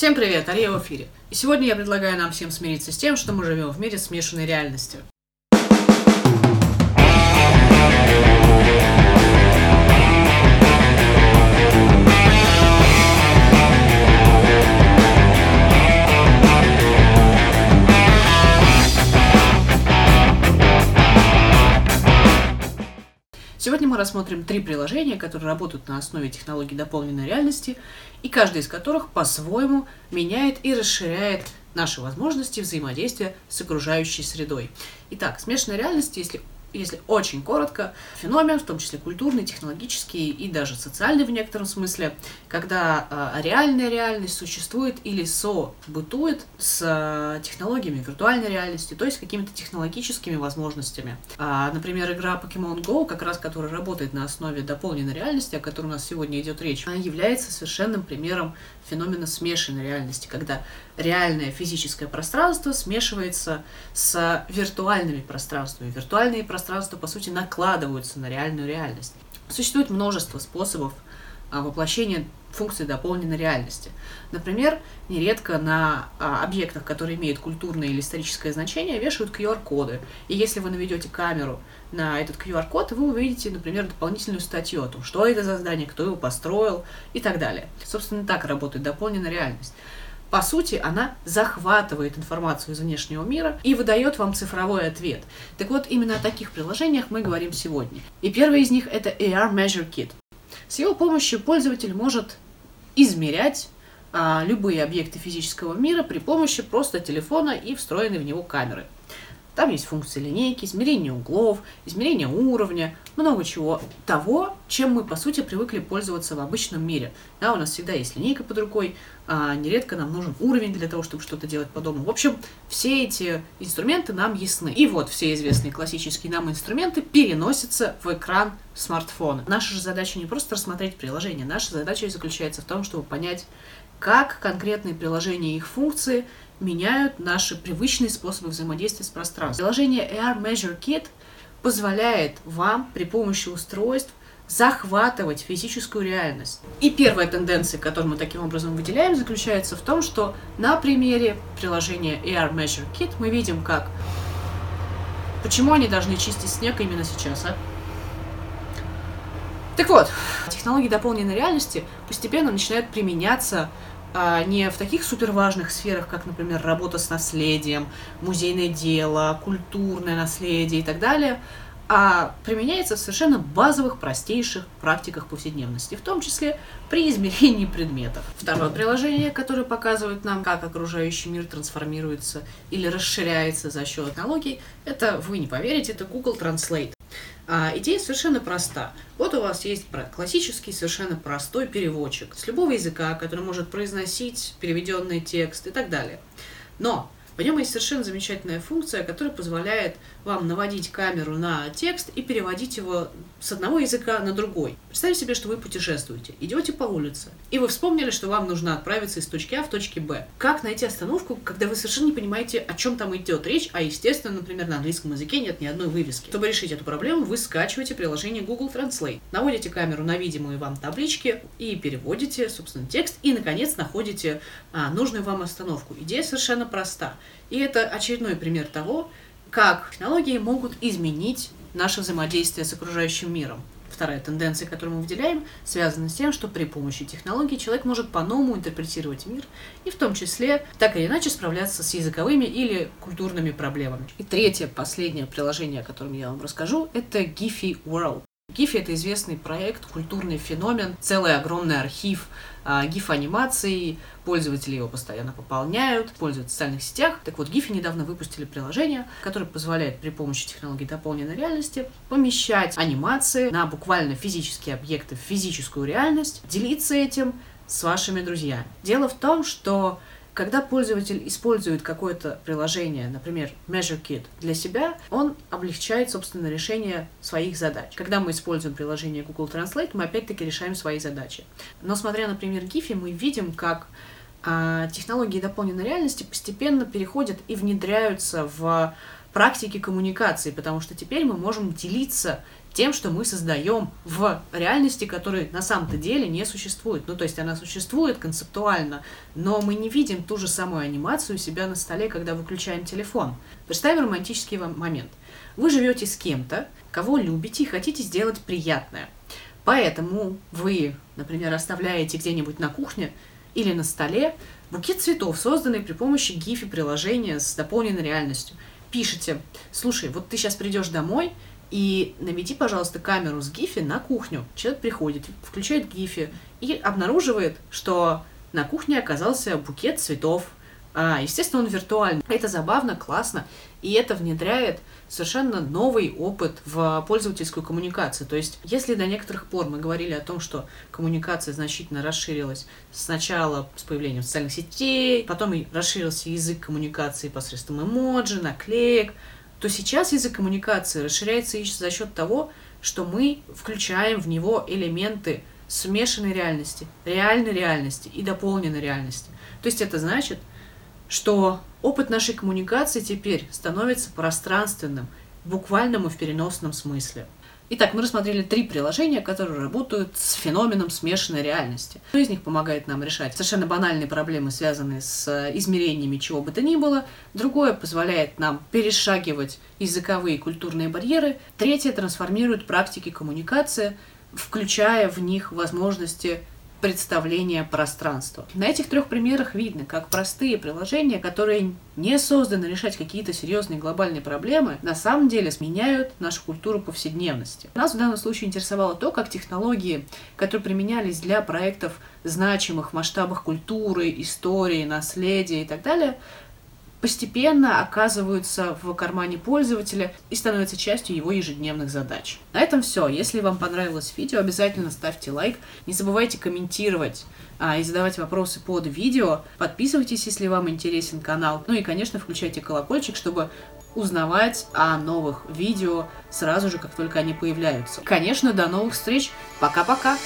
Всем привет, Ария в эфире. И сегодня я предлагаю нам всем смириться с тем, что мы живем в мире смешанной реальности. Рассмотрим три приложения, которые работают на основе технологий дополненной реальности, и каждый из которых по-своему меняет и расширяет наши возможности взаимодействия с окружающей средой. Итак, смешанная реальность, если если очень коротко, феномен, в том числе культурный, технологический и даже социальный в некотором смысле, когда э, реальная реальность существует или событует с э, технологиями виртуальной реальности, то есть какими-то технологическими возможностями. А, например, игра Pokemon Go, как раз которая работает на основе дополненной реальности, о которой у нас сегодня идет речь, она является совершенным примером феномена смешанной реальности, когда реальное физическое пространство смешивается с виртуальными пространствами. Виртуальные пространства, по сути, накладываются на реальную реальность. Существует множество способов а, воплощения функции дополненной реальности. Например, нередко на а, объектах, которые имеют культурное или историческое значение, вешают QR-коды. И если вы наведете камеру на этот QR-код, вы увидите, например, дополнительную статью о том, что это за здание, кто его построил и так далее. Собственно, так работает дополненная реальность. По сути, она захватывает информацию из внешнего мира и выдает вам цифровой ответ. Так вот, именно о таких приложениях мы говорим сегодня. И первый из них это AR Measure Kit. С его помощью пользователь может измерять а, любые объекты физического мира при помощи просто телефона и встроенной в него камеры. Там есть функции линейки, измерение углов, измерение уровня, много чего того, чем мы, по сути, привыкли пользоваться в обычном мире. Да, у нас всегда есть линейка под рукой, а нередко нам нужен уровень для того, чтобы что-то делать подобное. В общем, все эти инструменты нам ясны. И вот все известные классические нам инструменты переносятся в экран смартфона. Наша же задача не просто рассмотреть приложение, наша задача заключается в том, чтобы понять, как конкретные приложения и их функции меняют наши привычные способы взаимодействия с пространством. Приложение AR Measure Kit позволяет вам при помощи устройств захватывать физическую реальность. И первая тенденция, которую мы таким образом выделяем, заключается в том, что на примере приложения AR Measure Kit мы видим, как Почему они должны чистить снег именно сейчас, а? Так вот, технологии дополненной реальности постепенно начинают применяться а не в таких суперважных сферах, как, например, работа с наследием, музейное дело, культурное наследие и так далее, а применяется в совершенно базовых, простейших практиках повседневности, в том числе при измерении предметов. Второе приложение, которое показывает нам, как окружающий мир трансформируется или расширяется за счет технологий, это, вы не поверите, это Google Translate. А, идея совершенно проста. Вот у вас есть классический, совершенно простой переводчик с любого языка, который может произносить переведенный текст и так далее. Но в нем есть совершенно замечательная функция, которая позволяет вам наводить камеру на текст и переводить его с одного языка на другой. Представьте себе, что вы путешествуете, идете по улице, и вы вспомнили, что вам нужно отправиться из точки А в точке Б. Как найти остановку, когда вы совершенно не понимаете, о чем там идет речь, а, естественно, например, на английском языке нет ни одной вывески. Чтобы решить эту проблему, вы скачиваете приложение Google Translate, наводите камеру на видимые вам таблички и переводите, собственно, текст, и, наконец, находите а, нужную вам остановку. Идея совершенно проста. И это очередной пример того, как технологии могут изменить наше взаимодействие с окружающим миром. Вторая тенденция, которую мы выделяем, связана с тем, что при помощи технологий человек может по-новому интерпретировать мир и в том числе так или иначе справляться с языковыми или культурными проблемами. И третье, последнее приложение, о котором я вам расскажу, это Giphy World. Гифи это известный проект, культурный феномен, целый огромный архив а, гиф-анимаций, пользователи его постоянно пополняют, пользуются в социальных сетях. Так вот, Гифи недавно выпустили приложение, которое позволяет при помощи технологий дополненной реальности помещать анимации на буквально физические объекты в физическую реальность, делиться этим с вашими друзьями. Дело в том, что когда пользователь использует какое-то приложение, например, MeasureKit, для себя, он облегчает, собственно, решение своих задач. Когда мы используем приложение Google Translate, мы опять-таки решаем свои задачи. Но смотря, например, GIFI, мы видим, как а, технологии дополненной реальности постепенно переходят и внедряются в практики коммуникации, потому что теперь мы можем делиться тем, что мы создаем в реальности, которая на самом-то деле не существует. Ну, то есть она существует концептуально, но мы не видим ту же самую анимацию у себя на столе, когда выключаем телефон. Представим романтический момент. Вы живете с кем-то, кого любите и хотите сделать приятное. Поэтому вы, например, оставляете где-нибудь на кухне или на столе букет цветов, созданный при помощи гифи приложения с дополненной реальностью. Пишите, слушай, вот ты сейчас придешь домой, и наведи, пожалуйста, камеру с гифи на кухню. Человек приходит, включает гифи и обнаруживает, что на кухне оказался букет цветов. А, естественно, он виртуальный. Это забавно, классно, и это внедряет совершенно новый опыт в пользовательскую коммуникацию. То есть, если до некоторых пор мы говорили о том, что коммуникация значительно расширилась сначала с появлением социальных сетей, потом расширился язык коммуникации посредством эмоджи, наклеек, то сейчас язык коммуникации расширяется и за счет того, что мы включаем в него элементы смешанной реальности, реальной реальности и дополненной реальности. То есть это значит, что опыт нашей коммуникации теперь становится пространственным, в буквальном и в переносном смысле. Итак, мы рассмотрели три приложения, которые работают с феноменом смешанной реальности. Одно из них помогает нам решать совершенно банальные проблемы, связанные с э, измерениями чего бы то ни было. Другое позволяет нам перешагивать языковые и культурные барьеры. Третье трансформирует практики коммуникации, включая в них возможности представления пространства. На этих трех примерах видно, как простые приложения, которые не созданы решать какие-то серьезные глобальные проблемы, на самом деле сменяют нашу культуру повседневности. Нас в данном случае интересовало то, как технологии, которые применялись для проектов значимых в масштабах культуры, истории, наследия и так далее, постепенно оказываются в кармане пользователя и становятся частью его ежедневных задач. На этом все. Если вам понравилось видео, обязательно ставьте лайк. Не забывайте комментировать а, и задавать вопросы под видео. Подписывайтесь, если вам интересен канал. Ну и, конечно, включайте колокольчик, чтобы узнавать о новых видео сразу же, как только они появляются. Конечно, до новых встреч. Пока-пока.